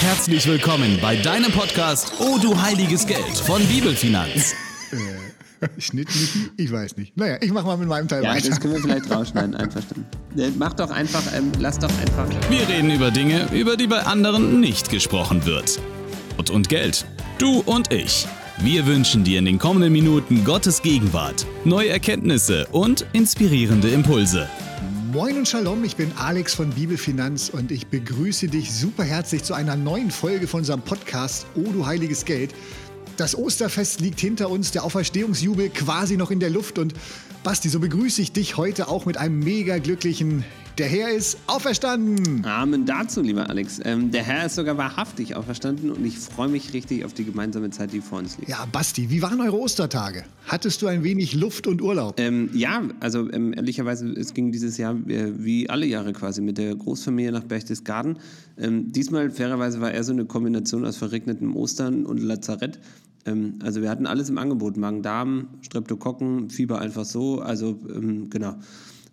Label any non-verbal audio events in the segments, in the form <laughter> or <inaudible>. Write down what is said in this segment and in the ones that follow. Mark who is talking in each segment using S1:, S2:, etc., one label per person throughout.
S1: Herzlich willkommen bei deinem Podcast Oh du heiliges Geld von Bibelfinanz. <laughs>
S2: Schnitt nicht? Ich weiß nicht. Naja, ich mach mal mit meinem Teil
S3: Ja,
S2: weiter.
S3: das können wir vielleicht rausschneiden, einverstanden. Äh, Mach doch einfach, ähm, lass doch einfach.
S1: Wir reden über Dinge, über die bei anderen nicht gesprochen wird. Gott und Geld. Du und ich. Wir wünschen dir in den kommenden Minuten Gottes Gegenwart, neue Erkenntnisse und inspirierende Impulse.
S2: Moin und Shalom, ich bin Alex von Bibelfinanz und ich begrüße dich super herzlich zu einer neuen Folge von unserem Podcast Oh du heiliges Geld. Das Osterfest liegt hinter uns, der Auferstehungsjubel quasi noch in der Luft und Basti, so begrüße ich dich heute auch mit einem mega glücklichen Der Herr ist auferstanden.
S3: Amen dazu, lieber Alex. Ähm, der Herr ist sogar wahrhaftig auferstanden und ich freue mich richtig auf die gemeinsame Zeit, die vor uns liegt.
S2: Ja, Basti, wie waren eure Ostertage? Hattest du ein wenig Luft und Urlaub?
S3: Ähm, ja, also ähm, ehrlicherweise, es ging dieses Jahr äh, wie alle Jahre quasi mit der Großfamilie nach Berchtesgaden. Ähm, diesmal, fairerweise, war eher so eine Kombination aus verregnetem Ostern und Lazarett. Ähm, also wir hatten alles im Angebot, Magen-Darm, Streptokokken, Fieber einfach so, also ähm, genau.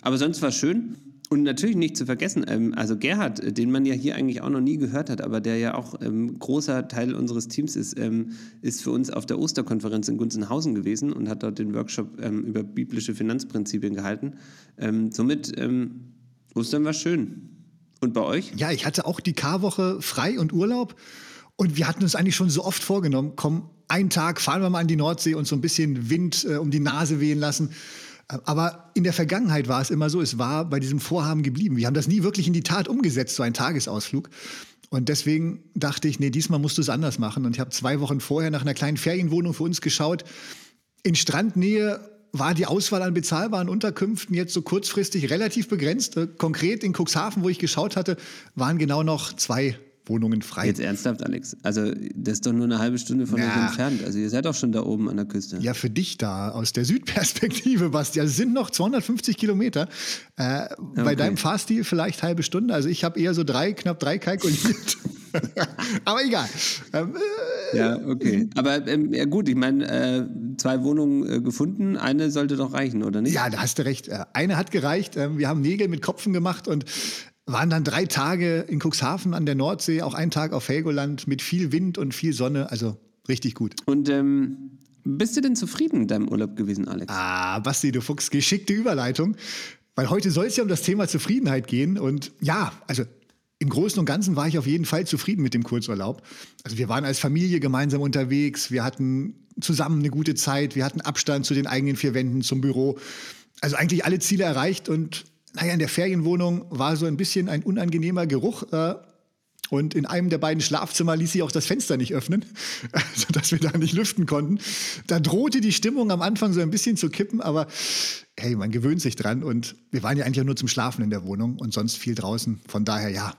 S3: Aber sonst war es schön. Und natürlich nicht zu vergessen, ähm, also Gerhard, äh, den man ja hier eigentlich auch noch nie gehört hat, aber der ja auch ähm, großer Teil unseres Teams ist, ähm, ist für uns auf der Osterkonferenz in Gunzenhausen gewesen und hat dort den Workshop ähm, über biblische Finanzprinzipien gehalten. Ähm, somit, ähm, Ostern war schön. Und bei euch?
S2: Ja, ich hatte auch die Karwoche frei und Urlaub. Und wir hatten uns eigentlich schon so oft vorgenommen, komm, einen Tag fahren wir mal an die Nordsee und so ein bisschen Wind äh, um die Nase wehen lassen. Äh, Aber in der Vergangenheit war es immer so, es war bei diesem Vorhaben geblieben. Wir haben das nie wirklich in die Tat umgesetzt, so ein Tagesausflug. Und deswegen dachte ich, nee, diesmal musst du es anders machen. Und ich habe zwei Wochen vorher nach einer kleinen Ferienwohnung für uns geschaut. In Strandnähe war die Auswahl an bezahlbaren Unterkünften jetzt so kurzfristig relativ begrenzt. Äh, Konkret in Cuxhaven, wo ich geschaut hatte, waren genau noch zwei Wohnungen frei.
S3: Jetzt ernsthaft, Alex. Also, das ist doch nur eine halbe Stunde von euch
S2: Ja.
S3: entfernt. Also, ihr seid doch schon da oben an der Küste.
S2: Ja, für dich da aus der Südperspektive, Basti. Also es sind noch 250 Kilometer. Äh, Bei
S3: Okay.
S2: deinem Fahrstil vielleicht halbe Stunde. Also ich habe eher so drei, knapp drei kalkuliert. <laughs> Aber egal. Ähm, äh,
S3: Ja, okay. Aber ähm, ja gut, ich meine, äh, zwei Wohnungen äh, gefunden, eine sollte doch reichen, oder nicht?
S2: ja, da hast du recht. Äh, Eine hat gereicht. Ähm, Wir haben Nägel mit Kopfen gemacht und waren dann drei Tage in Cuxhaven an der Nordsee, auch einen Tag auf Helgoland mit viel Wind und viel Sonne. Also richtig gut.
S3: Und ähm, bist du denn zufrieden mit deinem Urlaub gewesen, Alex?
S2: Ah, Basti, du Fuchs, geschickte Überleitung. Weil heute soll es ja um das Thema Zufriedenheit gehen. Und ja, also im Großen und Ganzen war ich auf jeden Fall zufrieden mit dem Kurzurlaub. Also wir waren als Familie gemeinsam unterwegs, wir hatten zusammen eine gute Zeit, wir hatten Abstand zu den eigenen vier Wänden, zum Büro. Also eigentlich alle Ziele erreicht und naja, in der Ferienwohnung war so ein bisschen ein unangenehmer Geruch. Äh, und in einem der beiden Schlafzimmer ließ sich auch das Fenster nicht öffnen, <laughs> sodass wir da nicht lüften konnten. Da drohte die Stimmung am Anfang so ein bisschen zu kippen, aber hey, man gewöhnt sich dran. Und wir waren ja eigentlich auch nur zum Schlafen in der Wohnung und sonst viel draußen. Von daher ja.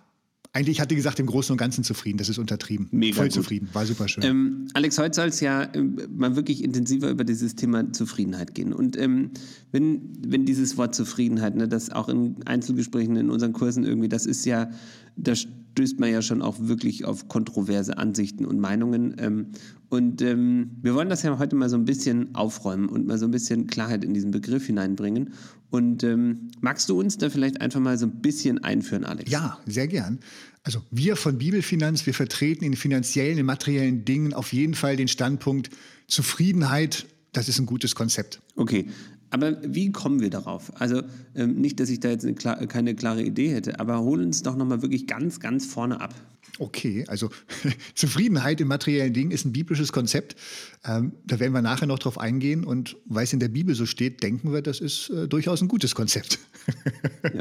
S2: Eigentlich hatte ich gesagt, im Großen und Ganzen zufrieden. Das ist untertrieben.
S3: Mega
S2: Voll
S3: gut.
S2: zufrieden. War super schön.
S3: Ähm, Alex, heute soll es ja ähm, mal wirklich intensiver über dieses Thema Zufriedenheit gehen. Und ähm, wenn, wenn dieses Wort Zufriedenheit, ne, das auch in Einzelgesprächen in unseren Kursen irgendwie, das ist ja, da stößt man ja schon auch wirklich auf kontroverse Ansichten und Meinungen. Ähm, und ähm, wir wollen das ja heute mal so ein bisschen aufräumen und mal so ein bisschen Klarheit in diesen Begriff hineinbringen. Und ähm, magst du uns da vielleicht einfach mal so ein bisschen einführen, Alex?
S2: Ja, sehr gern. Also wir von Bibelfinanz, wir vertreten in finanziellen, in materiellen Dingen auf jeden Fall den Standpunkt, Zufriedenheit, das ist ein gutes Konzept.
S3: Okay, aber wie kommen wir darauf? Also ähm, nicht, dass ich da jetzt klar, keine klare Idee hätte, aber hol uns doch nochmal wirklich ganz, ganz vorne ab.
S2: Okay, also <laughs> Zufriedenheit in materiellen Dingen ist ein biblisches Konzept. Ähm, da werden wir nachher noch drauf eingehen. Und weil es in der Bibel so steht, denken wir, das ist äh, durchaus ein gutes Konzept. <laughs>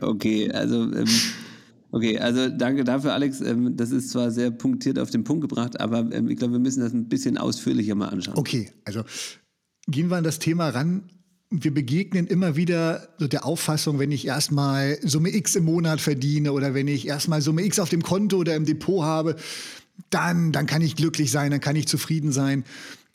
S3: Okay, also ähm, okay, also danke dafür, Alex. Ähm, das ist zwar sehr punktiert auf den Punkt gebracht, aber ähm, ich glaube, wir müssen das ein bisschen ausführlicher mal anschauen.
S2: Okay, also gehen wir an das Thema ran. Wir begegnen immer wieder so der Auffassung, wenn ich erstmal Summe X im Monat verdiene oder wenn ich erstmal Summe X auf dem Konto oder im Depot habe, dann, dann kann ich glücklich sein, dann kann ich zufrieden sein.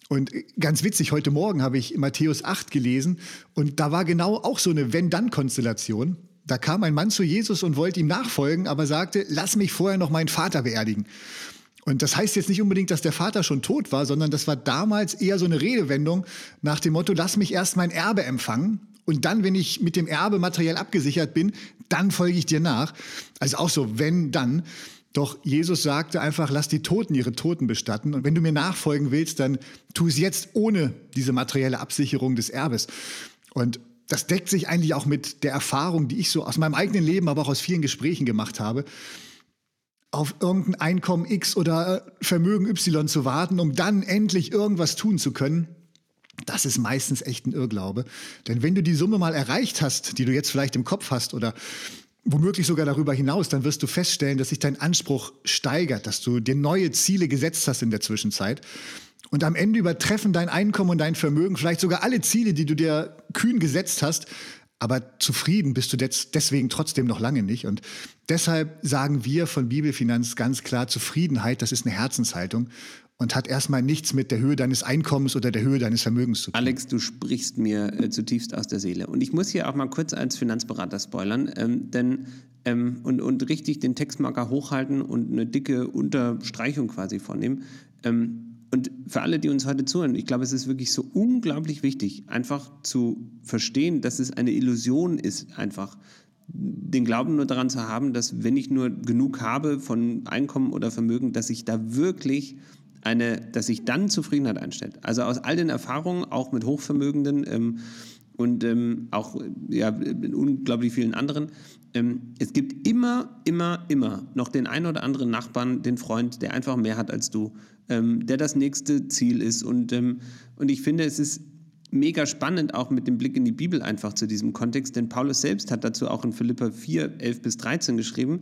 S2: Und ganz witzig, heute Morgen habe ich Matthäus 8 gelesen und da war genau auch so eine Wenn-Dann-Konstellation. Da kam ein Mann zu Jesus und wollte ihm nachfolgen, aber sagte, lass mich vorher noch meinen Vater beerdigen. Und das heißt jetzt nicht unbedingt, dass der Vater schon tot war, sondern das war damals eher so eine Redewendung nach dem Motto, lass mich erst mein Erbe empfangen und dann, wenn ich mit dem Erbe materiell abgesichert bin, dann folge ich dir nach. Also auch so, wenn, dann. Doch Jesus sagte einfach, lass die Toten ihre Toten bestatten. Und wenn du mir nachfolgen willst, dann tu es jetzt ohne diese materielle Absicherung des Erbes. Und das deckt sich eigentlich auch mit der Erfahrung, die ich so aus meinem eigenen Leben, aber auch aus vielen Gesprächen gemacht habe, auf irgendein Einkommen X oder Vermögen Y zu warten, um dann endlich irgendwas tun zu können. Das ist meistens echt ein Irrglaube. Denn wenn du die Summe mal erreicht hast, die du jetzt vielleicht im Kopf hast oder womöglich sogar darüber hinaus, dann wirst du feststellen, dass sich dein Anspruch steigert, dass du dir neue Ziele gesetzt hast in der Zwischenzeit. Und am Ende übertreffen dein Einkommen und dein Vermögen vielleicht sogar alle Ziele, die du dir kühn gesetzt hast. Aber zufrieden bist du deswegen trotzdem noch lange nicht. Und deshalb sagen wir von Bibelfinanz ganz klar, Zufriedenheit, das ist eine Herzenshaltung und hat erstmal nichts mit der Höhe deines Einkommens oder der Höhe deines Vermögens zu tun.
S3: Alex, du sprichst mir äh, zutiefst aus der Seele. Und ich muss hier auch mal kurz als Finanzberater spoilern, ähm, denn ähm, und, und richtig den Textmarker hochhalten und eine dicke Unterstreichung quasi vornehmen. Ähm, und für alle, die uns heute zuhören, ich glaube, es ist wirklich so unglaublich wichtig, einfach zu verstehen, dass es eine Illusion ist, einfach den Glauben nur daran zu haben, dass wenn ich nur genug habe von Einkommen oder Vermögen, dass ich da wirklich eine, dass sich dann Zufriedenheit einstellt. Also aus all den Erfahrungen, auch mit Hochvermögenden ähm, und ähm, auch ja, mit unglaublich vielen anderen, ähm, es gibt immer, immer, immer noch den einen oder anderen Nachbarn, den Freund, der einfach mehr hat als du, ähm, der das nächste Ziel ist. Und, ähm, und ich finde, es ist mega spannend, auch mit dem Blick in die Bibel einfach zu diesem Kontext, denn Paulus selbst hat dazu auch in Philippa 4, 11 bis 13 geschrieben,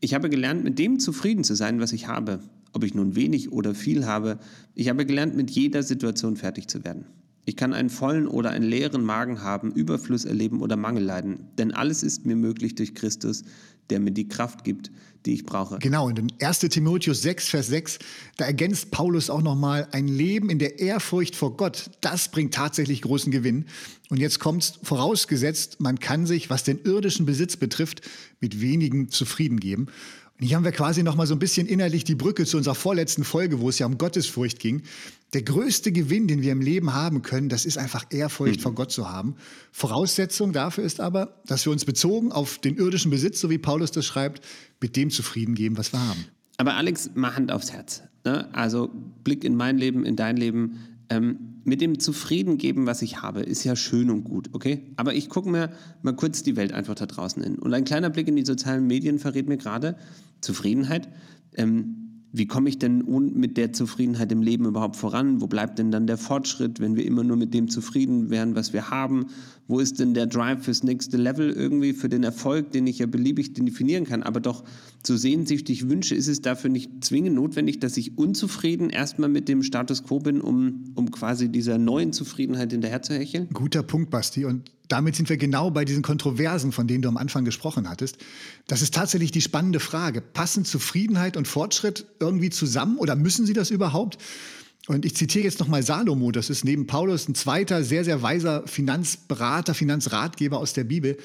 S3: ich habe gelernt, mit dem zufrieden zu sein, was ich habe ob ich nun wenig oder viel habe. Ich habe gelernt, mit jeder Situation fertig zu werden. Ich kann einen vollen oder einen leeren Magen haben, Überfluss erleben oder Mangel leiden. Denn alles ist mir möglich durch Christus, der mir die Kraft gibt, die ich brauche.
S2: Genau, in 1 Timotheus 6, Vers 6, da ergänzt Paulus auch nochmal, ein Leben in der Ehrfurcht vor Gott, das bringt tatsächlich großen Gewinn. Und jetzt kommt es vorausgesetzt, man kann sich, was den irdischen Besitz betrifft, mit wenigen zufrieden geben. Hier haben wir quasi noch mal so ein bisschen innerlich die Brücke zu unserer vorletzten Folge, wo es ja um Gottesfurcht ging. Der größte Gewinn, den wir im Leben haben können, das ist einfach Ehrfurcht mhm. vor Gott zu haben. Voraussetzung dafür ist aber, dass wir uns bezogen auf den irdischen Besitz, so wie Paulus das schreibt, mit dem zufrieden geben, was wir haben.
S3: Aber Alex, mal Hand aufs Herz. Ne? Also Blick in mein Leben, in dein Leben. Ähm, mit dem Zufrieden geben, was ich habe, ist ja schön und gut, okay? Aber ich gucke mir mal kurz die Welt einfach da draußen in. Und ein kleiner Blick in die sozialen Medien verrät mir gerade, Zufriedenheit. Ähm, wie komme ich denn mit der Zufriedenheit im Leben überhaupt voran? Wo bleibt denn dann der Fortschritt, wenn wir immer nur mit dem zufrieden wären, was wir haben? Wo ist denn der Drive fürs nächste Level irgendwie, für den Erfolg, den ich ja beliebig definieren kann? Aber doch so sehnsüchtig wünsche, ist es dafür nicht zwingend notwendig, dass ich unzufrieden erstmal mit dem Status quo bin, um, um quasi dieser neuen Zufriedenheit hinterherzuhecheln?
S2: Guter Punkt, Basti. Und damit sind wir genau bei diesen Kontroversen, von denen du am Anfang gesprochen hattest. Das ist tatsächlich die spannende Frage. Passen Zufriedenheit und Fortschritt irgendwie zusammen oder müssen sie das überhaupt? Und ich zitiere jetzt nochmal Salomo, das ist neben Paulus ein zweiter sehr, sehr weiser Finanzberater, Finanzratgeber aus der Bibel.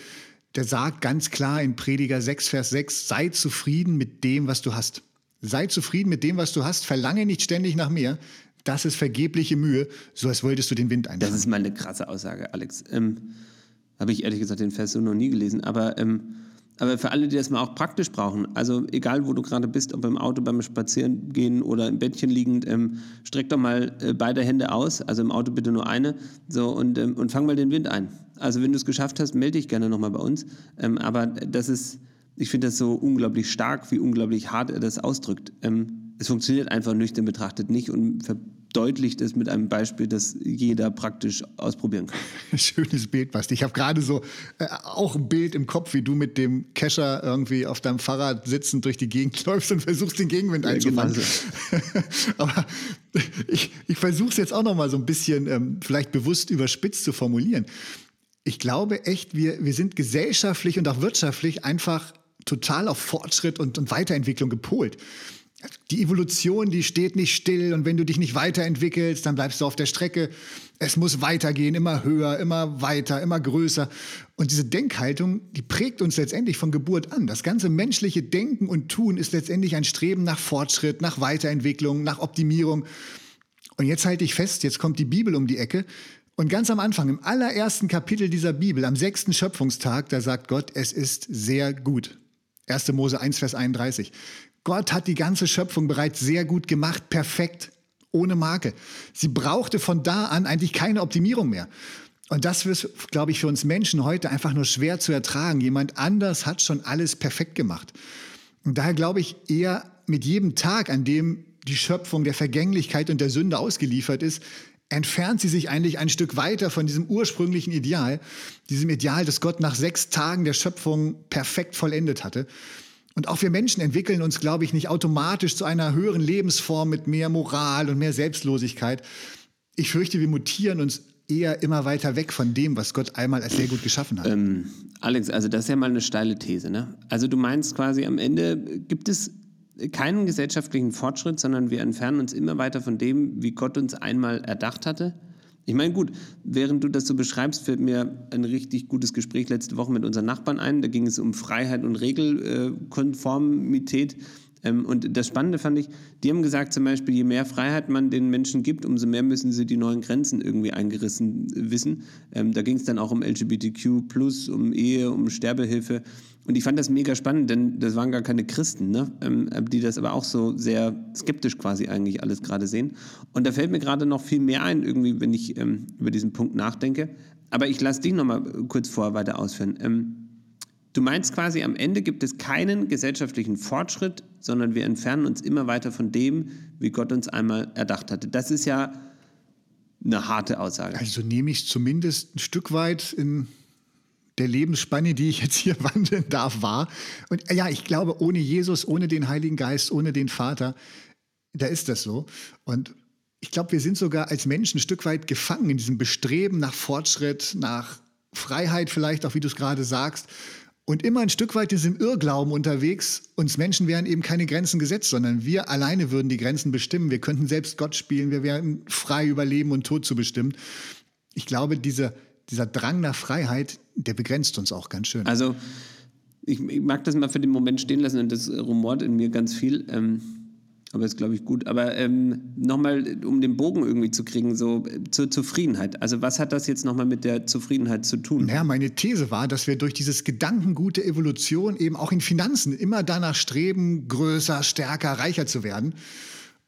S2: Der sagt ganz klar in Prediger 6, Vers 6, sei zufrieden mit dem, was du hast. Sei zufrieden mit dem, was du hast, verlange nicht ständig nach mehr. Das ist vergebliche Mühe, so als wolltest du den Wind einfangen.
S3: Das ist mal eine krasse Aussage, Alex. Ähm habe ich ehrlich gesagt den Vers so noch nie gelesen. Aber, ähm, aber für alle, die das mal auch praktisch brauchen, also egal wo du gerade bist, ob im Auto beim Spazierengehen oder im Bettchen liegend, ähm, streck doch mal äh, beide Hände aus, also im Auto bitte nur eine, so und, ähm, und fang mal den Wind ein. Also wenn du es geschafft hast, melde dich gerne nochmal bei uns. Ähm, aber das ist, ich finde das so unglaublich stark, wie unglaublich hart er das ausdrückt. Ähm, es funktioniert einfach nüchtern betrachtet nicht und verdeutlicht es mit einem Beispiel, das jeder praktisch ausprobieren kann. <laughs>
S2: Schönes Bild, Basti. Ich habe gerade so äh, auch ein Bild im Kopf, wie du mit dem Kescher irgendwie auf deinem Fahrrad sitzend durch die Gegend <laughs> läufst und versuchst, den Gegenwind ja, einzufangen. Genau so. <laughs> Aber ich, ich versuche es jetzt auch noch mal so ein bisschen ähm, vielleicht bewusst überspitzt zu formulieren. Ich glaube echt, wir, wir sind gesellschaftlich und auch wirtschaftlich einfach total auf Fortschritt und, und Weiterentwicklung gepolt die Evolution, die steht nicht still und wenn du dich nicht weiterentwickelst, dann bleibst du auf der Strecke. Es muss weitergehen, immer höher, immer weiter, immer größer. Und diese Denkhaltung, die prägt uns letztendlich von Geburt an. Das ganze menschliche Denken und Tun ist letztendlich ein Streben nach Fortschritt, nach Weiterentwicklung, nach Optimierung. Und jetzt halte ich fest, jetzt kommt die Bibel um die Ecke. Und ganz am Anfang, im allerersten Kapitel dieser Bibel, am sechsten Schöpfungstag, da sagt Gott, es ist sehr gut. 1. Mose 1, Vers 31. Gott hat die ganze Schöpfung bereits sehr gut gemacht, perfekt, ohne Marke. Sie brauchte von da an eigentlich keine Optimierung mehr. Und das ist, glaube ich, für uns Menschen heute einfach nur schwer zu ertragen. Jemand anders hat schon alles perfekt gemacht. Und daher glaube ich eher mit jedem Tag, an dem die Schöpfung der Vergänglichkeit und der Sünde ausgeliefert ist, entfernt sie sich eigentlich ein Stück weiter von diesem ursprünglichen Ideal, diesem Ideal, das Gott nach sechs Tagen der Schöpfung perfekt vollendet hatte. Und auch wir Menschen entwickeln uns, glaube ich, nicht automatisch zu einer höheren Lebensform mit mehr Moral und mehr Selbstlosigkeit. Ich fürchte, wir mutieren uns eher immer weiter weg von dem, was Gott einmal als sehr gut geschaffen hat.
S3: Ähm, Alex, also das ist ja mal eine steile These. Ne? Also du meinst quasi, am Ende gibt es keinen gesellschaftlichen Fortschritt, sondern wir entfernen uns immer weiter von dem, wie Gott uns einmal erdacht hatte. Ich meine, gut, während du das so beschreibst, fällt mir ein richtig gutes Gespräch letzte Woche mit unseren Nachbarn ein. Da ging es um Freiheit und Regelkonformität. Ähm, und das Spannende fand ich, die haben gesagt zum Beispiel, je mehr Freiheit man den Menschen gibt, umso mehr müssen sie die neuen Grenzen irgendwie eingerissen wissen. Ähm, da ging es dann auch um LGBTQ, um Ehe, um Sterbehilfe. Und ich fand das mega spannend, denn das waren gar keine Christen, ne? Ähm, die das aber auch so sehr skeptisch quasi eigentlich alles gerade sehen. Und da fällt mir gerade noch viel mehr ein, irgendwie, wenn ich ähm, über diesen Punkt nachdenke. Aber ich lasse dich nochmal kurz vor weiter ausführen. Ähm, du meinst quasi, am Ende gibt es keinen gesellschaftlichen Fortschritt, sondern wir entfernen uns immer weiter von dem, wie Gott uns einmal erdacht hatte. Das ist ja eine harte Aussage.
S2: Also nehme ich zumindest ein Stück weit in der Lebensspanne, die ich jetzt hier <laughs> wandeln darf, war. Und ja, ich glaube, ohne Jesus, ohne den Heiligen Geist, ohne den Vater, da ist das so. Und ich glaube, wir sind sogar als Menschen ein Stück weit gefangen in diesem Bestreben nach Fortschritt, nach Freiheit vielleicht, auch wie du es gerade sagst. Und immer ein Stück weit in diesem Irrglauben unterwegs, uns Menschen wären eben keine Grenzen gesetzt, sondern wir alleine würden die Grenzen bestimmen. Wir könnten selbst Gott spielen, wir wären frei über Leben und Tod zu bestimmen. Ich glaube, diese, dieser Drang nach Freiheit, der begrenzt uns auch ganz schön.
S3: Also ich, ich, mag das mal für den Moment stehen lassen und das rumort in mir ganz viel. Ähm, aber ist, glaube ich, gut. Aber ähm, nochmal, um den Bogen irgendwie zu kriegen, so zur Zufriedenheit. Also was hat das jetzt nochmal mit der Zufriedenheit zu tun?
S2: Ja, meine These war, dass wir durch dieses Gedankengut der Evolution eben auch in Finanzen immer danach streben, größer, stärker, reicher zu werden.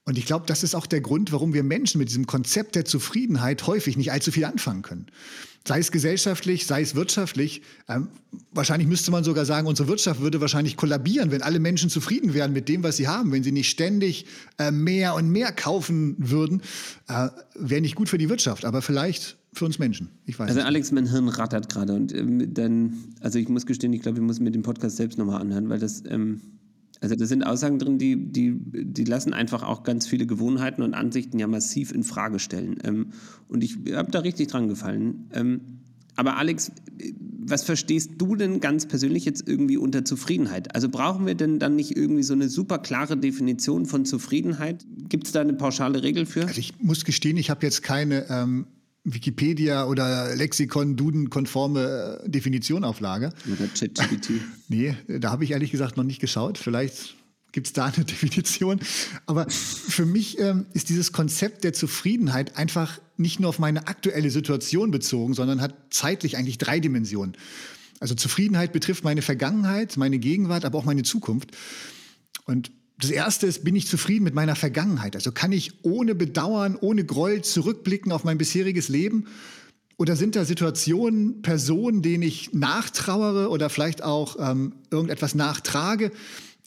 S2: Und ich glaube, das ist auch der Grund, warum wir Menschen mit diesem Konzept der Zufriedenheit häufig nicht allzu viel anfangen können. Sei es gesellschaftlich, sei es wirtschaftlich. Ähm, wahrscheinlich müsste man sogar sagen, unsere Wirtschaft würde wahrscheinlich kollabieren, wenn alle Menschen zufrieden wären mit dem, was sie haben. Wenn sie nicht ständig äh, mehr und mehr kaufen würden, äh, wäre nicht gut für die Wirtschaft, aber vielleicht für uns Menschen. Ich weiß
S3: also
S2: nicht.
S3: Alex, mein Hirn rattert gerade und ähm, dann, also ich muss gestehen, ich glaube, ich muss mir den Podcast selbst nochmal anhören, weil das ähm, also da sind Aussagen drin, die, die, die lassen einfach auch ganz viele Gewohnheiten und Ansichten ja massiv in Frage stellen. Ähm, und ich habe da richtig dran gefallen. Ähm, aber Alex, was verstehst du denn ganz persönlich jetzt irgendwie unter Zufriedenheit? Also brauchen wir denn dann nicht irgendwie so eine super klare Definition von Zufriedenheit? Gibt es da eine pauschale Regel für?
S2: Also ich muss gestehen, ich habe jetzt keine ähm, Wikipedia oder Lexikon, Duden-konforme äh, Definition auf Lager.
S3: Oder ChatGPT. <laughs>
S2: nee, da habe ich ehrlich gesagt noch nicht geschaut. Vielleicht gibt es da eine <laughs> Definition. Aber für mich ähm, ist dieses Konzept der Zufriedenheit einfach nicht nur auf meine aktuelle Situation bezogen, sondern hat zeitlich eigentlich drei Dimensionen. Also Zufriedenheit betrifft meine Vergangenheit, meine Gegenwart, aber auch meine Zukunft. Und das erste ist, bin ich zufrieden mit meiner Vergangenheit? Also kann ich ohne Bedauern, ohne Groll zurückblicken auf mein bisheriges Leben? Oder sind da Situationen, Personen, denen ich nachtrauere oder vielleicht auch ähm, irgendetwas nachtrage?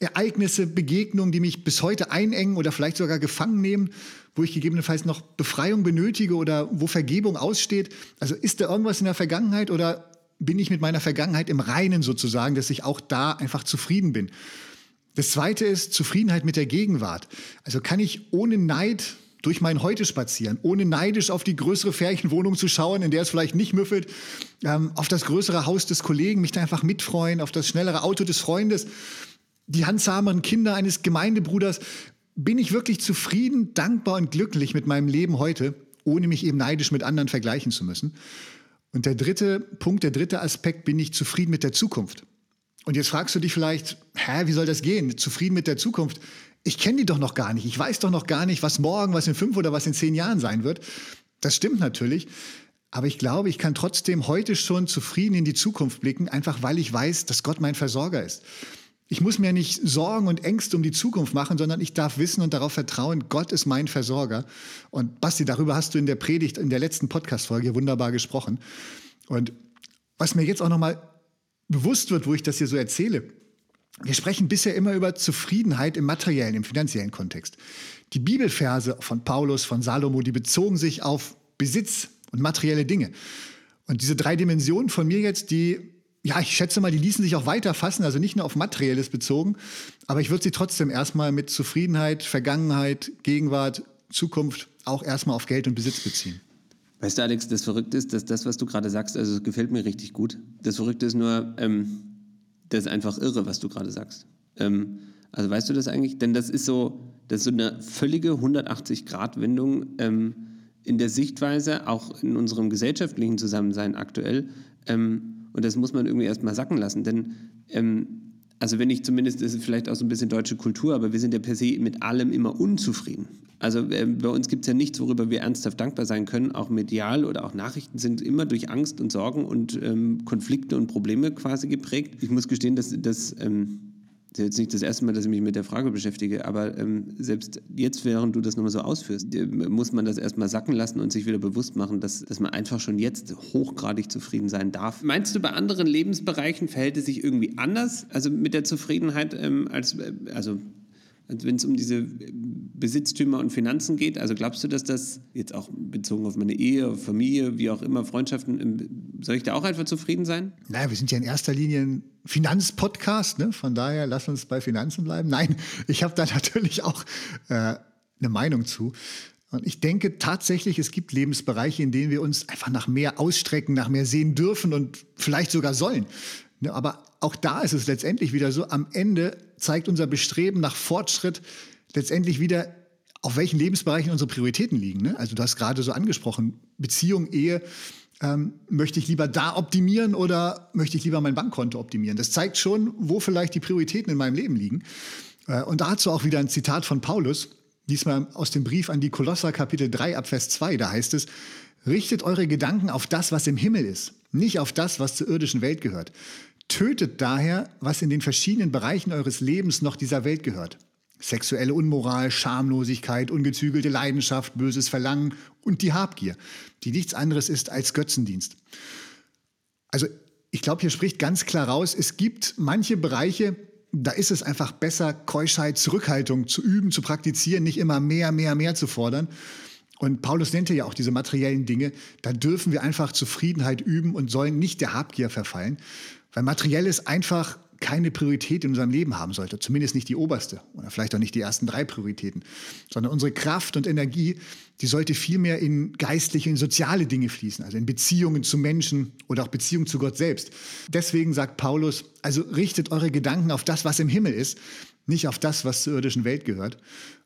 S2: Ereignisse, Begegnungen, die mich bis heute einengen oder vielleicht sogar gefangen nehmen, wo ich gegebenenfalls noch Befreiung benötige oder wo Vergebung aussteht? Also ist da irgendwas in der Vergangenheit oder bin ich mit meiner Vergangenheit im Reinen sozusagen, dass ich auch da einfach zufrieden bin? Das zweite ist Zufriedenheit mit der Gegenwart. Also kann ich ohne Neid durch mein Heute spazieren, ohne neidisch auf die größere Ferienwohnung zu schauen, in der es vielleicht nicht müffelt, ähm, auf das größere Haus des Kollegen, mich da einfach mitfreuen, auf das schnellere Auto des Freundes, die handsameren Kinder eines Gemeindebruders. Bin ich wirklich zufrieden, dankbar und glücklich mit meinem Leben heute, ohne mich eben neidisch mit anderen vergleichen zu müssen? Und der dritte Punkt, der dritte Aspekt, bin ich zufrieden mit der Zukunft. Und jetzt fragst du dich vielleicht, hä, wie soll das gehen? Zufrieden mit der Zukunft? Ich kenne die doch noch gar nicht. Ich weiß doch noch gar nicht, was morgen, was in fünf oder was in zehn Jahren sein wird. Das stimmt natürlich. Aber ich glaube, ich kann trotzdem heute schon zufrieden in die Zukunft blicken, einfach weil ich weiß, dass Gott mein Versorger ist. Ich muss mir nicht Sorgen und Ängste um die Zukunft machen, sondern ich darf wissen und darauf vertrauen, Gott ist mein Versorger. Und Basti, darüber hast du in der Predigt, in der letzten Podcast-Folge wunderbar gesprochen. Und was mir jetzt auch nochmal bewusst wird, wo ich das hier so erzähle, wir sprechen bisher immer über Zufriedenheit im materiellen, im finanziellen Kontext. Die Bibelverse von Paulus, von Salomo, die bezogen sich auf Besitz und materielle Dinge. Und diese drei Dimensionen von mir jetzt, die ja, ich schätze mal, die ließen sich auch weiter fassen, also nicht nur auf Materielles bezogen, aber ich würde sie trotzdem erstmal mit Zufriedenheit, Vergangenheit, Gegenwart, Zukunft auch erstmal auf Geld und Besitz beziehen.
S3: Weißt du, Alex, das Verrückte ist, dass das, was du gerade sagst, also es gefällt mir richtig gut. Das Verrückte ist nur, ähm, das ist einfach irre, was du gerade sagst. Ähm, also weißt du das eigentlich? Denn das ist so, das ist so eine völlige 180-Grad-Wendung ähm, in der Sichtweise, auch in unserem gesellschaftlichen Zusammensein aktuell. Ähm, und das muss man irgendwie erstmal sacken lassen. Denn, ähm, also wenn ich zumindest, das ist vielleicht auch so ein bisschen deutsche Kultur, aber wir sind ja per se mit allem immer unzufrieden. Also äh, bei uns gibt es ja nichts, worüber wir ernsthaft dankbar sein können. Auch medial oder auch Nachrichten sind immer durch Angst und Sorgen und ähm, Konflikte und Probleme quasi geprägt. Ich muss gestehen, dass das... Ähm, das ist jetzt nicht das erste Mal, dass ich mich mit der Frage beschäftige, aber ähm, selbst jetzt, während du das nochmal so ausführst, äh, muss man das erstmal sacken lassen und sich wieder bewusst machen, dass, dass man einfach schon jetzt hochgradig zufrieden sein darf. Meinst du, bei anderen Lebensbereichen verhält es sich irgendwie anders? Also mit der Zufriedenheit ähm, als, äh, also wenn es um diese Besitztümer und Finanzen geht. Also glaubst du, dass das jetzt auch bezogen auf meine Ehe, Familie, wie auch immer, Freundschaften, ähm, soll ich da auch einfach zufrieden sein?
S2: Naja, wir sind ja in erster Linie ein Finanzpodcast, ne? von daher lass uns bei Finanzen bleiben. Nein, ich habe da <laughs> natürlich auch äh, eine Meinung zu. Und ich denke tatsächlich, es gibt Lebensbereiche, in denen wir uns einfach nach mehr ausstrecken, nach mehr sehen dürfen und vielleicht sogar sollen. Ne, aber auch da ist es letztendlich wieder so, am Ende zeigt unser Bestreben nach Fortschritt letztendlich wieder, auf welchen Lebensbereichen unsere Prioritäten liegen. Ne? Also du hast gerade so angesprochen, Beziehung, Ehe, ähm, möchte ich lieber da optimieren oder möchte ich lieber mein Bankkonto optimieren? Das zeigt schon, wo vielleicht die Prioritäten in meinem Leben liegen. Äh, und dazu auch wieder ein Zitat von Paulus, diesmal aus dem Brief an die Kolosser Kapitel 3 ab Vers 2, da heißt es, richtet eure Gedanken auf das, was im Himmel ist, nicht auf das, was zur irdischen Welt gehört. Tötet daher, was in den verschiedenen Bereichen eures Lebens noch dieser Welt gehört. Sexuelle Unmoral, Schamlosigkeit, ungezügelte Leidenschaft, böses Verlangen und die Habgier, die nichts anderes ist als Götzendienst. Also ich glaube, hier spricht ganz klar raus, es gibt manche Bereiche, da ist es einfach besser, Keuschheit, Zurückhaltung zu üben, zu praktizieren, nicht immer mehr, mehr, mehr zu fordern. Und Paulus nannte ja auch diese materiellen Dinge. Da dürfen wir einfach Zufriedenheit üben und sollen nicht der Habgier verfallen. Weil materielles einfach keine Priorität in unserem Leben haben sollte, zumindest nicht die oberste oder vielleicht auch nicht die ersten drei Prioritäten, sondern unsere Kraft und Energie, die sollte vielmehr in geistliche, in soziale Dinge fließen, also in Beziehungen zu Menschen oder auch Beziehungen zu Gott selbst. Deswegen sagt Paulus, also richtet eure Gedanken auf das, was im Himmel ist, nicht auf das, was zur irdischen Welt gehört.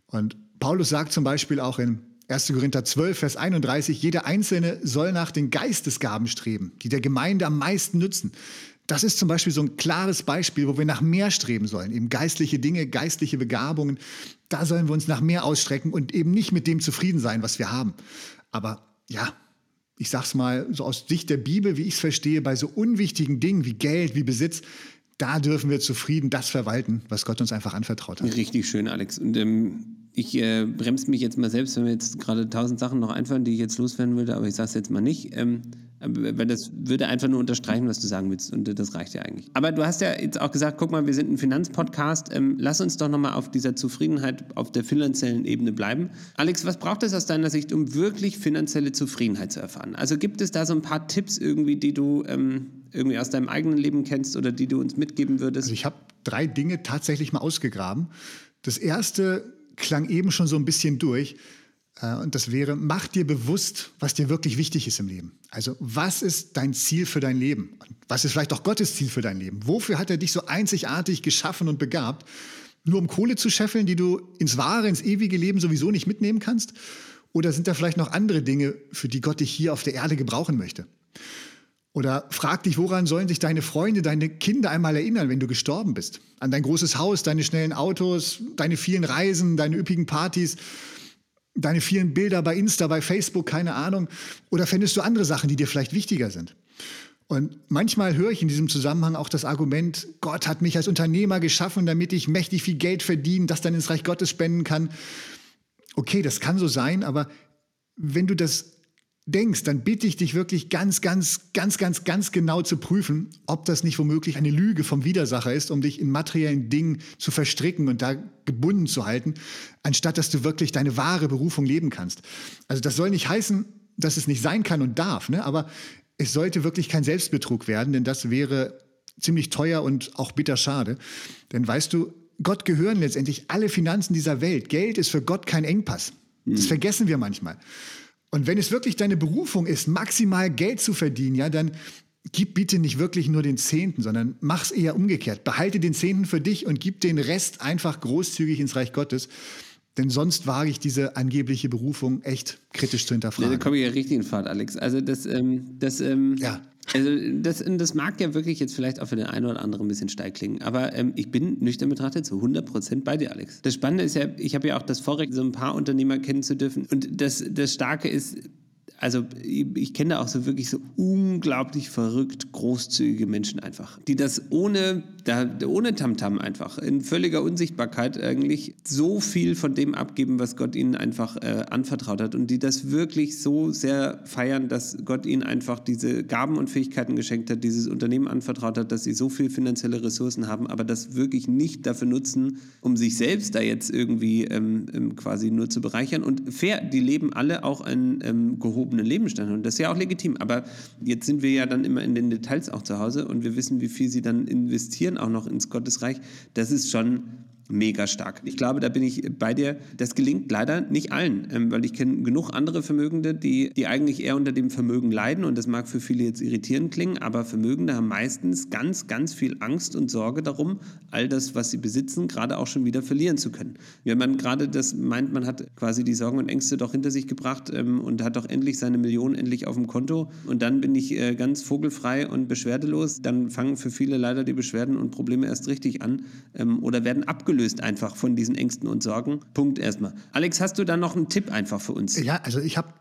S2: Und Paulus sagt zum Beispiel auch in 1. Korinther 12, Vers 31, jeder Einzelne soll nach den Geistesgaben streben, die der Gemeinde am meisten nützen. Das ist zum Beispiel so ein klares Beispiel, wo wir nach mehr streben sollen. Eben geistliche Dinge, geistliche Begabungen. Da sollen wir uns nach mehr ausstrecken und eben nicht mit dem zufrieden sein, was wir haben. Aber ja, ich sag's mal so aus Sicht der Bibel, wie ich es verstehe, bei so unwichtigen Dingen wie Geld, wie Besitz, da dürfen wir zufrieden das verwalten, was Gott uns einfach anvertraut hat.
S3: Richtig schön, Alex. Und ähm, ich äh, bremse mich jetzt mal selbst, wenn mir jetzt gerade tausend Sachen noch einfallen, die ich jetzt loswerden würde, aber ich sage es jetzt mal nicht. Ähm, weil das würde einfach nur unterstreichen, was du sagen willst. Und das reicht ja eigentlich. Aber du hast ja jetzt auch gesagt, guck mal, wir sind ein Finanzpodcast. Ähm, lass uns doch nochmal auf dieser Zufriedenheit auf der finanziellen Ebene bleiben. Alex, was braucht es aus deiner Sicht, um wirklich finanzielle Zufriedenheit zu erfahren? Also gibt es da so ein paar Tipps irgendwie, die du ähm, irgendwie aus deinem eigenen Leben kennst oder die du uns mitgeben würdest?
S2: Also ich habe drei Dinge tatsächlich mal ausgegraben. Das erste klang eben schon so ein bisschen durch. Äh, und das wäre, mach dir bewusst, was dir wirklich wichtig ist im Leben. Also was ist dein Ziel für dein Leben? Was ist vielleicht auch Gottes Ziel für dein Leben? Wofür hat er dich so einzigartig geschaffen und begabt? Nur um Kohle zu scheffeln, die du ins wahre, ins ewige Leben sowieso nicht mitnehmen kannst? Oder sind da vielleicht noch andere Dinge, für die Gott dich hier auf der Erde gebrauchen möchte? Oder frag dich, woran sollen sich deine Freunde, deine Kinder einmal erinnern, wenn du gestorben bist? An dein großes Haus, deine schnellen Autos, deine vielen Reisen, deine üppigen Partys deine vielen Bilder bei Insta, bei Facebook, keine Ahnung? Oder findest du andere Sachen, die dir vielleicht wichtiger sind? Und manchmal höre ich in diesem Zusammenhang auch das Argument, Gott hat mich als Unternehmer geschaffen, damit ich mächtig viel Geld verdiene, das dann ins Reich Gottes spenden kann. Okay, das kann so sein, aber wenn du das denkst, dann bitte ich dich wirklich ganz, ganz, ganz, ganz, ganz genau zu prüfen, ob das nicht womöglich eine Lüge vom Widersacher ist, um dich in materiellen Dingen zu verstricken und da gebunden zu halten, anstatt dass du wirklich deine wahre Berufung leben kannst. Also das soll nicht heißen, dass es nicht sein kann und darf, ne? aber es sollte wirklich kein Selbstbetrug werden, denn das wäre ziemlich teuer und auch bitter schade. Denn weißt du, Gott gehören letztendlich alle Finanzen dieser Welt. Geld ist für Gott kein Engpass. Das mhm. vergessen wir manchmal. Und wenn es wirklich deine Berufung ist, maximal Geld zu verdienen, ja, dann gib bitte nicht wirklich nur den Zehnten, sondern mach es eher umgekehrt. Behalte den Zehnten für dich und gib den Rest einfach großzügig ins Reich Gottes. Denn sonst wage ich diese angebliche Berufung echt kritisch zu hinterfragen.
S3: Ja, da komme ich ja richtig in Fahrt, Alex. Also das, ähm, das, ähm, ja. Also das, das mag ja wirklich jetzt vielleicht auch für den einen oder anderen ein bisschen steil klingen, aber ähm, ich bin nüchtern betrachtet zu 100% bei dir, Alex. Das Spannende ist ja, ich habe ja auch das Vorrecht, so ein paar Unternehmer kennen zu dürfen und das, das Starke ist, also ich kenne da auch so wirklich so unglaublich verrückt großzügige Menschen einfach, die das ohne, da, ohne Tamtam einfach, in völliger Unsichtbarkeit eigentlich so viel von dem abgeben, was Gott ihnen einfach äh, anvertraut hat und die das wirklich so sehr feiern, dass Gott ihnen einfach diese Gaben und Fähigkeiten geschenkt hat, dieses Unternehmen anvertraut hat, dass sie so viel finanzielle Ressourcen haben, aber das wirklich nicht dafür nutzen, um sich selbst da jetzt irgendwie ähm, ähm quasi nur zu bereichern. Und fair, die leben alle auch ein ähm, gehobenen Lebensstandard. Und das ist ja auch legitim. Aber jetzt sind wir ja dann immer in den Details auch zu Hause und wir wissen, wie viel sie dann investieren, auch noch ins Gottesreich. Das ist schon mega stark. Ich glaube, da bin ich bei dir. Das gelingt leider nicht allen, ähm, weil ich kenne genug andere Vermögende, die, die eigentlich eher unter dem Vermögen leiden und das mag für viele jetzt irritierend klingen, aber Vermögende haben meistens ganz, ganz viel Angst und Sorge darum, all das, was sie besitzen, gerade auch schon wieder verlieren zu können. Wenn man gerade das meint, man hat quasi die Sorgen und Ängste doch hinter sich gebracht ähm, und hat doch endlich seine Millionen endlich auf dem Konto und dann bin ich äh, ganz vogelfrei und beschwerdelos, dann fangen für viele leider die Beschwerden und Probleme erst richtig an ähm, oder werden abgelöst abgelöst einfach von diesen Ängsten und Sorgen. Punkt erstmal. Alex, hast du da noch einen Tipp einfach für uns?
S2: Ja, also ich habe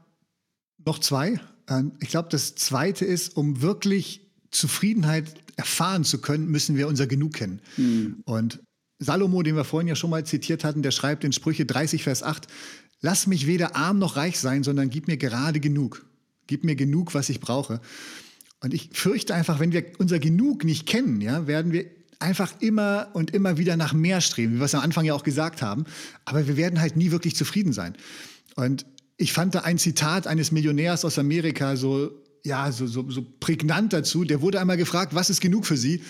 S2: noch zwei. Ähm, ich glaube, das zweite ist, um wirklich Zufriedenheit erfahren zu können, müssen wir unser Genug kennen. Hm. Und Salomo, den wir vorhin ja schon mal zitiert hatten, der schreibt in Sprüche 30, Vers 8, Lass mich weder arm noch reich sein, sondern gib mir gerade genug. Gib mir genug, was ich brauche. Und ich fürchte einfach, wenn wir unser Genug nicht kennen, ja, werden wir einfach immer und immer wieder nach mehr streben, wie wir es am Anfang ja auch gesagt haben. Aber wir werden halt nie wirklich zufrieden sein. Und ich fand da ein Zitat eines Millionärs aus Amerika so, ja, so, so, so prägnant dazu. Der wurde einmal gefragt, was ist genug für Sie?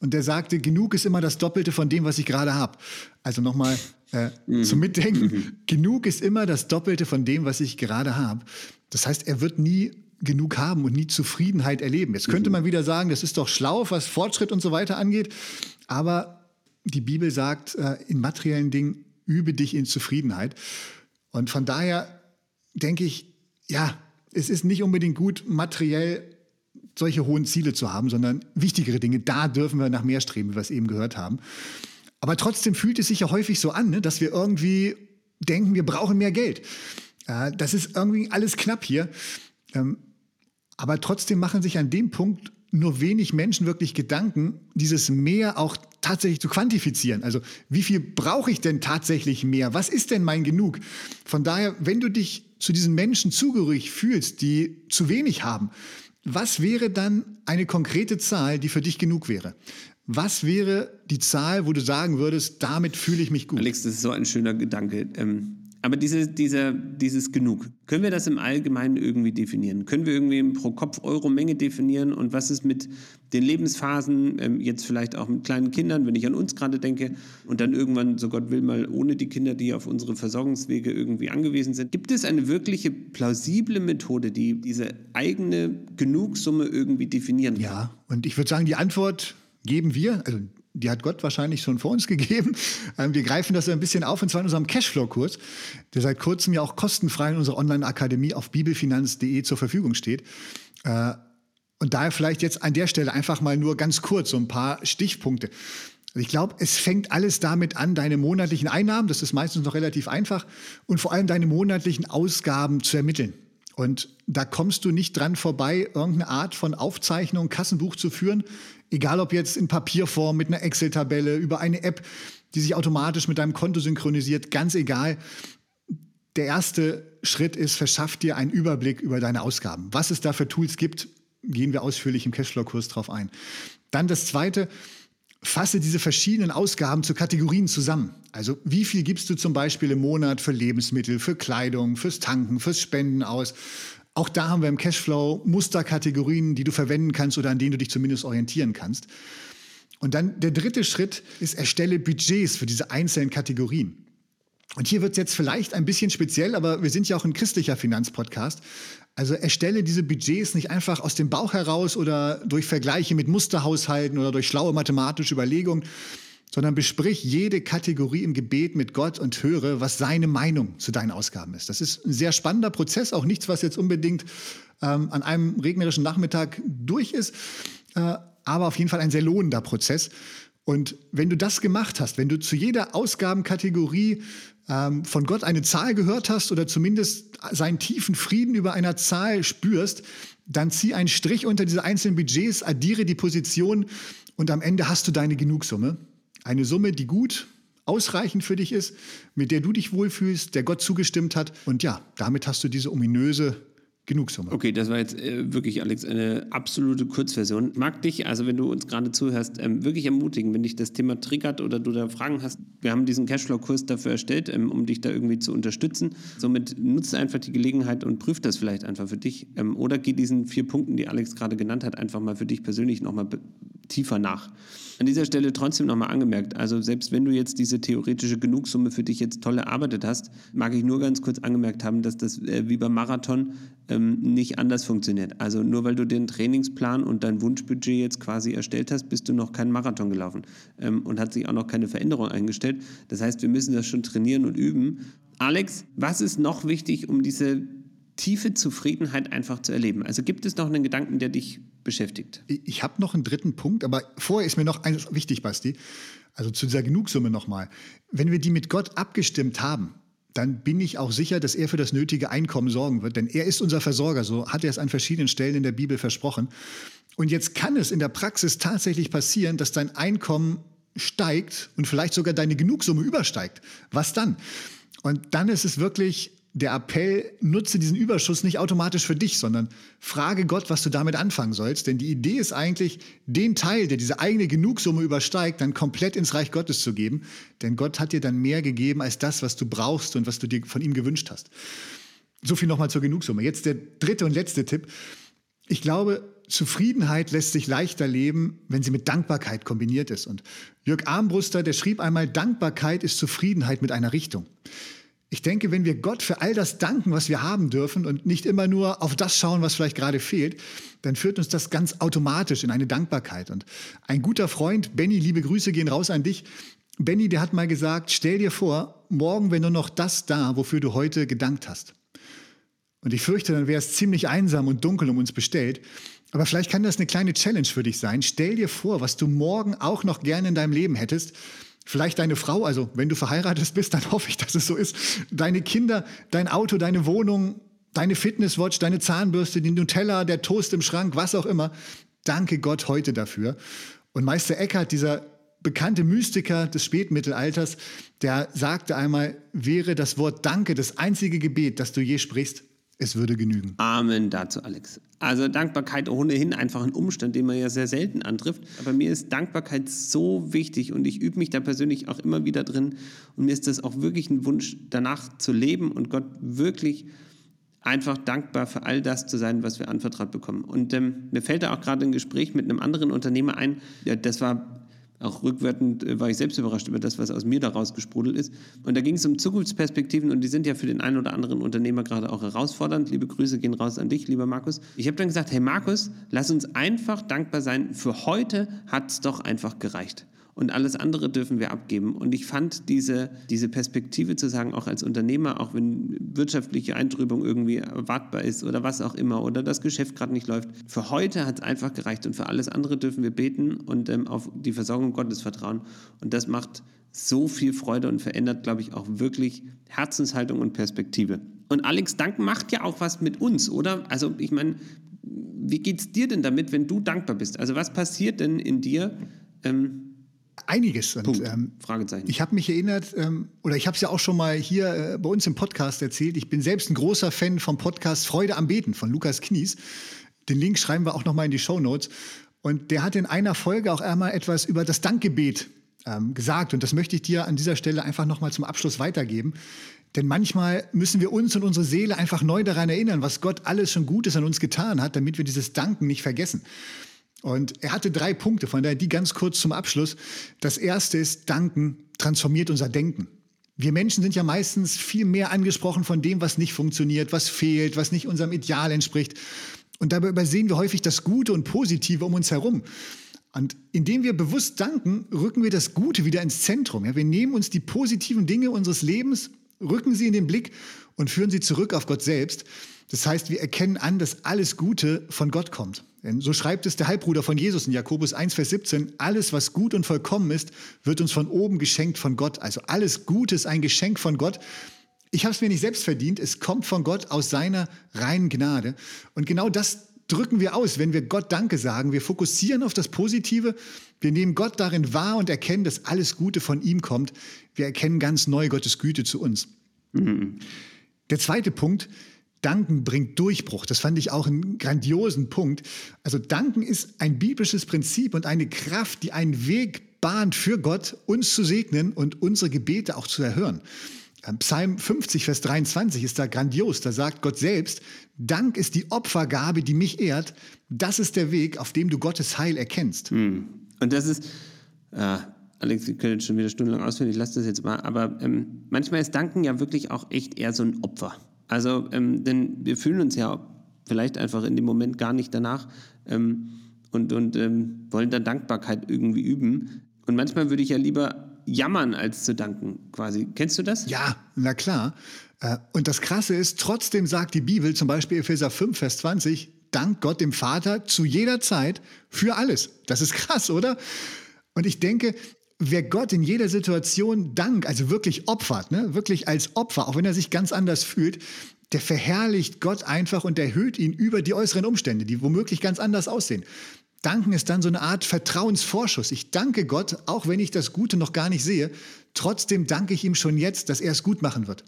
S2: Und der sagte, genug ist immer das Doppelte von dem, was ich gerade habe. Also nochmal äh, mhm. zum Mitdenken. Mhm. Genug ist immer das Doppelte von dem, was ich gerade habe. Das heißt, er wird nie genug haben und nie Zufriedenheit erleben. Jetzt könnte mhm. man wieder sagen, das ist doch schlau, was Fortschritt und so weiter angeht. Aber die Bibel sagt, äh, in materiellen Dingen übe dich in Zufriedenheit. Und von daher denke ich, ja, es ist nicht unbedingt gut, materiell solche hohen Ziele zu haben, sondern wichtigere Dinge. Da dürfen wir nach mehr streben, wie wir es eben gehört haben. Aber trotzdem fühlt es sich ja häufig so an, ne, dass wir irgendwie denken, wir brauchen mehr Geld. Äh, das ist irgendwie alles knapp hier. Ähm, aber trotzdem machen sich an dem Punkt nur wenig Menschen wirklich Gedanken, dieses Mehr auch tatsächlich zu quantifizieren. Also wie viel brauche ich denn tatsächlich mehr? Was ist denn mein Genug? Von daher, wenn du dich zu diesen Menschen zugehörig fühlst, die zu wenig haben, was wäre dann eine konkrete Zahl, die für dich genug wäre? Was wäre die Zahl, wo du sagen würdest, damit fühle ich mich gut?
S3: Alex, das ist so ein schöner Gedanke. Ähm aber diese, diese, dieses Genug, können wir das im Allgemeinen irgendwie definieren? Können wir irgendwie pro Kopf Euro Menge definieren? Und was ist mit den Lebensphasen, ähm, jetzt vielleicht auch mit kleinen Kindern, wenn ich an uns gerade denke, und dann irgendwann, so Gott will, mal ohne die Kinder, die auf unsere Versorgungswege irgendwie angewiesen sind? Gibt es eine wirkliche plausible Methode, die diese eigene Genugsumme irgendwie definieren kann?
S2: Ja, und ich würde sagen, die Antwort geben wir, also die hat Gott wahrscheinlich schon vor uns <laughs> gegeben. Ähm, wir greifen das ein bisschen auf, und zwar in unserem Cashflow-Kurs, der seit kurzem ja auch kostenfrei in unserer Online-Akademie auf bibelfinanz.de zur Verfügung steht. Äh, und daher vielleicht jetzt an der Stelle einfach mal nur ganz kurz so ein paar Stichpunkte. Also ich glaube, es fängt alles damit an, deine monatlichen Einnahmen, das ist meistens noch relativ einfach, und vor allem deine monatlichen Ausgaben zu ermitteln. Und da kommst du nicht dran vorbei, irgendeine Art von Aufzeichnung, Kassenbuch zu führen. Egal ob jetzt in Papierform, mit einer Excel-Tabelle, über eine App, die sich automatisch mit deinem Konto synchronisiert, ganz egal. Der erste Schritt ist, verschaff dir einen Überblick über deine Ausgaben. Was es da für Tools gibt, gehen wir ausführlich im Cashflow-Kurs drauf ein. Dann das zweite, fasse diese verschiedenen Ausgaben zu Kategorien zusammen. Also wie viel gibst du zum Beispiel im Monat für Lebensmittel, für Kleidung, fürs Tanken, fürs Spenden aus? Auch da haben wir im Cashflow Musterkategorien, die du verwenden kannst oder an denen du dich zumindest orientieren kannst. Und dann der dritte Schritt ist, erstelle Budgets für diese einzelnen Kategorien. Und hier wird es jetzt vielleicht ein bisschen speziell, aber wir sind ja auch ein christlicher Finanzpodcast. Also erstelle diese Budgets nicht einfach aus dem Bauch heraus oder durch Vergleiche mit Musterhaushalten oder durch schlaue mathematische Überlegungen, sondern besprich jede Kategorie im Gebet mit Gott und höre, was seine Meinung zu deinen Ausgaben ist. Das ist ein sehr spannender Prozess, auch nichts, was jetzt unbedingt ähm, an einem regnerischen Nachmittag durch ist, äh, aber auf jeden Fall ein sehr lohnender Prozess. Und wenn du das gemacht hast, wenn du zu jeder Ausgabenkategorie ähm, von Gott eine Zahl gehört hast oder zumindest seinen tiefen Frieden über einer Zahl spürst, dann zieh einen Strich unter diese einzelnen Budgets, addiere die Position und am Ende hast du deine Genugsumme. Eine Summe, die gut, ausreichend für dich ist, mit der du dich wohlfühlst, der Gott zugestimmt hat. Und ja, damit hast du diese ominöse genug Summe.
S3: Okay, das war jetzt äh, wirklich, Alex, eine absolute Kurzversion. Mag dich, also wenn du uns gerade zuhörst, ähm, wirklich ermutigen, wenn dich das Thema triggert oder du da Fragen hast. Wir haben diesen Cashflow-Kurs dafür erstellt, ähm, um dich da irgendwie zu unterstützen. Somit nutze einfach die Gelegenheit und prüf das vielleicht einfach für dich. Ähm, oder geh diesen vier Punkten, die Alex gerade genannt hat, einfach mal für dich persönlich nochmal tiefer nach. An dieser Stelle trotzdem nochmal angemerkt, also selbst wenn du jetzt diese theoretische Genugsumme für dich jetzt toll erarbeitet hast, mag ich nur ganz kurz angemerkt haben, dass das äh, wie beim Marathon ähm, nicht anders funktioniert. Also nur weil du den Trainingsplan und dein Wunschbudget jetzt quasi erstellt hast, bist du noch keinen Marathon gelaufen ähm, und hat sich auch noch keine Veränderung eingestellt. Das heißt, wir müssen das schon trainieren und üben. Alex, was ist noch wichtig, um diese tiefe Zufriedenheit einfach zu erleben? Also gibt es noch einen Gedanken, der dich beschäftigt?
S2: Ich habe noch einen dritten Punkt, aber vorher ist mir noch eines wichtig, Basti. Also zu dieser Genugsumme nochmal. Wenn wir die mit Gott abgestimmt haben, dann bin ich auch sicher, dass er für das nötige Einkommen sorgen wird. Denn er ist unser Versorger, so hat er es an verschiedenen Stellen in der Bibel versprochen. Und jetzt kann es in der Praxis tatsächlich passieren, dass dein Einkommen steigt und vielleicht sogar deine Genugsumme übersteigt. Was dann? Und dann ist es wirklich der Appell, nutze diesen Überschuss nicht automatisch für dich, sondern frage Gott, was du damit anfangen sollst. Denn die Idee ist eigentlich, den Teil, der diese eigene Genugsumme übersteigt, dann komplett ins Reich Gottes zu geben. Denn Gott hat dir dann mehr gegeben als das, was du brauchst und was du dir von ihm gewünscht hast. So viel nochmal zur Genugsumme. Jetzt der dritte und letzte Tipp. Ich glaube, Zufriedenheit lässt sich leichter leben, wenn sie mit Dankbarkeit kombiniert ist. Und Jörg Armbruster, der schrieb einmal, Dankbarkeit ist Zufriedenheit mit einer Richtung. Ich denke, wenn wir Gott für all das danken, was wir haben dürfen und nicht immer nur auf das schauen, was vielleicht gerade fehlt, dann führt uns das ganz automatisch in eine Dankbarkeit. Und ein guter Freund, Benny, liebe Grüße gehen raus an dich. Benny, der hat mal gesagt, stell dir vor, morgen wäre nur noch das da, wofür du heute gedankt hast. Und ich fürchte, dann wäre es ziemlich einsam und dunkel um uns bestellt. Aber vielleicht kann das eine kleine Challenge für dich sein. Stell dir vor, was du morgen auch noch gerne in deinem Leben hättest Vielleicht deine Frau, also wenn du verheiratet bist, dann <laughs> hoffe ich, dass es so ist. Deine Kinder, dein Auto, deine Wohnung, deine Fitnesswatch, deine Zahnbürste, die Nutella, der Toast im Schrank, was auch immer. Danke Gott heute dafür. Und Meister Eckhart, dieser bekannte Mystiker des Spätmittelalters, der sagte einmal, wäre das Wort Danke das einzige Gebet, das du je sprichst, es würde genügen.
S3: Amen dazu, Alex. Also Dankbarkeit ohnehin einfach ein Umstand, den man ja sehr selten antrifft. Aber mir ist Dankbarkeit so wichtig und ich übe mich da persönlich auch immer wieder drin. Und mir ist das auch wirklich ein Wunsch, danach zu leben und Gott wirklich einfach dankbar für all das zu sein, was wir anvertraut bekommen. Und ähm, mir fällt da auch gerade ein Gespräch mit einem anderen Unternehmer ein. Ja, das war auch rückwärtend äh, war ich selbst überrascht über das, was aus mir daraus gesprudelt ist. Und da ging es um Zukunftsperspektiven und die sind ja für den einen oder anderen Unternehmer gerade auch herausfordernd. Liebe Grüße gehen raus an dich, lieber Markus. Ich habe dann gesagt, hey Markus, lass uns einfach dankbar sein. Für heute hat es doch einfach gereicht und alles andere dürfen wir abgeben. Und ich fand diese, diese Perspektive zu sagen, auch als Unternehmer, auch wenn wirtschaftliche Eintrübung irgendwie erwartbar ist oder was auch immer oder das Geschäft gerade nicht läuft, für heute hat es einfach gereicht und für alles andere dürfen wir beten und ähm, auf die Versorgung Gottes vertrauen. Und das macht so viel Freude und verändert, glaube ich, auch wirklich Herzenshaltung und Perspektive. Und Alex, Dank macht ja auch was mit uns, oder? Also ich meine, wie geht es dir denn damit, wenn du dankbar bist? Also was passiert denn in dir? Ähm,
S2: Einiges.
S3: Und, ähm, Fragezeichen.
S2: Ich habe mich erinnert, ähm, oder ich habe es ja auch schon mal hier äh, bei uns im Podcast erzählt. Ich bin selbst ein großer Fan vom Podcast Freude am Beten von Lukas Knies. Den Link schreiben wir auch noch mal in die Show Notes. Und der hat in einer Folge auch einmal etwas über das Dankgebet ähm, gesagt. Und das möchte ich dir an dieser Stelle einfach noch mal zum Abschluss weitergeben. Denn manchmal müssen wir uns und unsere Seele einfach neu daran erinnern, was Gott alles schon Gutes an uns getan hat, damit wir dieses Danken nicht vergessen. Und er hatte drei Punkte, von daher die ganz kurz zum Abschluss. Das erste ist, Danken transformiert unser Denken. Wir Menschen sind ja meistens viel mehr angesprochen von dem, was nicht funktioniert, was fehlt, was nicht unserem Ideal entspricht. Und dabei übersehen wir häufig das Gute und Positive um uns herum. Und indem wir bewusst danken, rücken wir das Gute wieder ins Zentrum. Ja, wir nehmen uns die positiven Dinge unseres Lebens rücken sie in den Blick und führen sie zurück auf Gott selbst. Das heißt, wir erkennen an, dass alles Gute von Gott kommt. Denn so schreibt es der Halbbruder von Jesus in Jakobus 1, Vers 17, alles, was gut und vollkommen ist, wird uns von oben geschenkt von Gott. Also alles Gute ist ein Geschenk von Gott. Ich habe es mir nicht selbst verdient, es kommt von Gott aus seiner reinen Gnade. Und genau das drücken wir aus, wenn wir Gott Danke sagen. Wir fokussieren auf das Positive, wir nehmen Gott darin wahr und erkennen, dass alles Gute von ihm kommt. Wir erkennen ganz neu Gottes Güte zu uns. Mhm. Der zweite Punkt, Danken bringt Durchbruch. Das fand ich auch einen grandiosen Punkt. Also Danken ist ein biblisches Prinzip und eine Kraft, die einen Weg bahnt für Gott, uns zu segnen und unsere Gebete auch zu erhören. Ähm, Psalm 50, Vers 23 ist da grandios. Da sagt Gott selbst, Dank ist die Opfergabe, die mich ehrt. Das ist der Weg, auf dem du Gottes Heil erkennst.
S3: Hm. Und das ist, äh, Alex, wir können jetzt schon wieder stundenlang ausführen, ich lasse das jetzt mal, aber ähm, manchmal ist Danken ja wirklich auch echt eher so ein Opfer. Also, ähm, denn wir fühlen uns ja vielleicht einfach in dem Moment gar nicht danach ähm, und, und ähm, wollen dann Dankbarkeit irgendwie üben. Und manchmal würde ich ja lieber jammern, als zu danken, quasi. Kennst du das?
S2: Ja, na klar. Äh, und das Krasse ist, trotzdem sagt die Bibel, zum Beispiel Epheser 5, Vers 20, dank Gott dem Vater zu jeder Zeit für alles. Das ist krass, oder? Und ich denke, wer Gott in jeder Situation Dank, also wirklich opfert, ne, wirklich als Opfer, auch wenn er sich ganz anders fühlt, der verherrlicht Gott einfach und erhöht ihn über die äußeren Umstände, die womöglich ganz anders aussehen. Danken ist dann so eine Art Vertrauensvorschuss. Ich danke Gott, auch wenn ich das Gute noch gar nicht sehe. Trotzdem danke ich ihm schon jetzt, dass er es gut machen wird.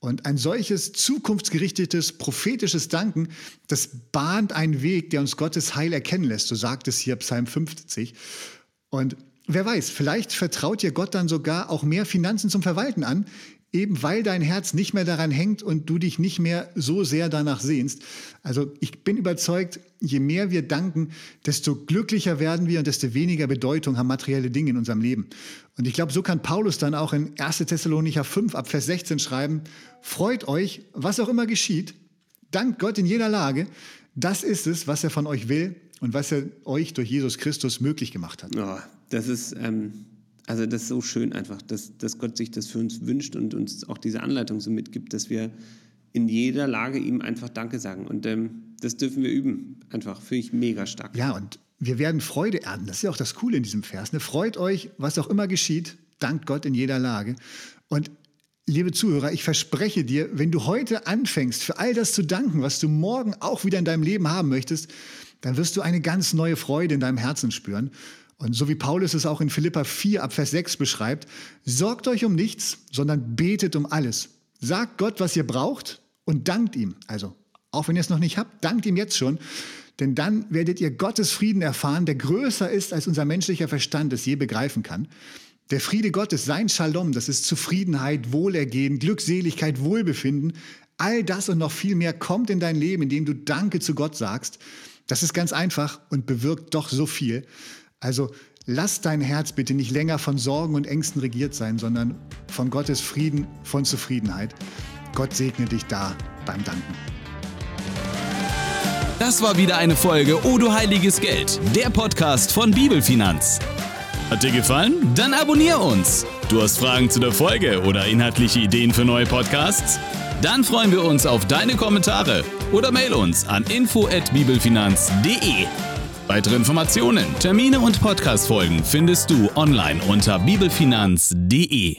S2: Und ein solches zukunftsgerichtetes, prophetisches Danken, das bahnt einen Weg, der uns Gottes Heil erkennen lässt. So sagt es hier Psalm 50. Und wer weiß, vielleicht vertraut dir Gott dann sogar auch mehr Finanzen zum Verwalten an, eben weil dein Herz nicht mehr daran hängt und du dich nicht mehr so sehr danach sehnst. Also ich bin überzeugt, je mehr wir danken, desto glücklicher werden wir und desto weniger Bedeutung haben materielle Dinge in unserem Leben. Und ich glaube, so kann Paulus dann auch in 1. Thessalonicher 5 ab Vers 16 schreiben, freut euch, was auch immer geschieht, dankt Gott in jeder Lage, das ist es, was er von euch will und was er euch durch Jesus Christus möglich gemacht hat.
S3: Oh, das ist... Ähm also das ist so schön einfach, dass, dass Gott sich das für uns wünscht und uns auch diese Anleitung so mitgibt, dass wir in jeder Lage ihm einfach Danke sagen. Und ähm, das dürfen wir üben. Einfach, finde ich mega stark.
S2: Ja, und wir werden Freude ernten. Das ist ja auch das Coole in diesem Vers. Ne? Freut euch, was auch immer geschieht, dankt Gott in jeder Lage. Und liebe Zuhörer, ich verspreche dir, wenn du heute anfängst, für all das zu danken, was du morgen auch wieder in deinem Leben haben möchtest, dann wirst du eine ganz neue Freude in deinem Herzen spüren. Und so wie Paulus es auch in Philippa 4 ab Vers 6 beschreibt, sorgt euch um nichts, sondern betet um alles. Sagt Gott, was ihr braucht und dankt ihm. Also, auch wenn ihr es noch nicht habt, dankt ihm jetzt schon. Denn dann werdet ihr Gottes Frieden erfahren, der größer ist, als unser menschlicher Verstand es je begreifen kann. Der Friede Gottes, sein Shalom, das ist Zufriedenheit, Wohlergehen, Glückseligkeit, Wohlbefinden. All das und noch viel mehr kommt in dein Leben, indem du Danke zu Gott sagst. Das ist ganz einfach und bewirkt doch so viel. Also lass dein Herz bitte nicht länger von Sorgen und Ängsten regiert sein, sondern von Gottes Frieden, von Zufriedenheit. Gott segne dich da beim Danken.
S1: Das war wieder eine Folge O du heiliges Geld, der Podcast von Bibelfinanz. Hat dir gefallen? Dann abonnier uns. Du hast Fragen zu der Folge oder inhaltliche Ideen für neue Podcasts? Dann freuen wir uns auf deine Kommentare oder mail uns an info@bibelfinanz.de. Weitere Informationen, Termine und Podcastfolgen findest du online unter bibelfinanz.de.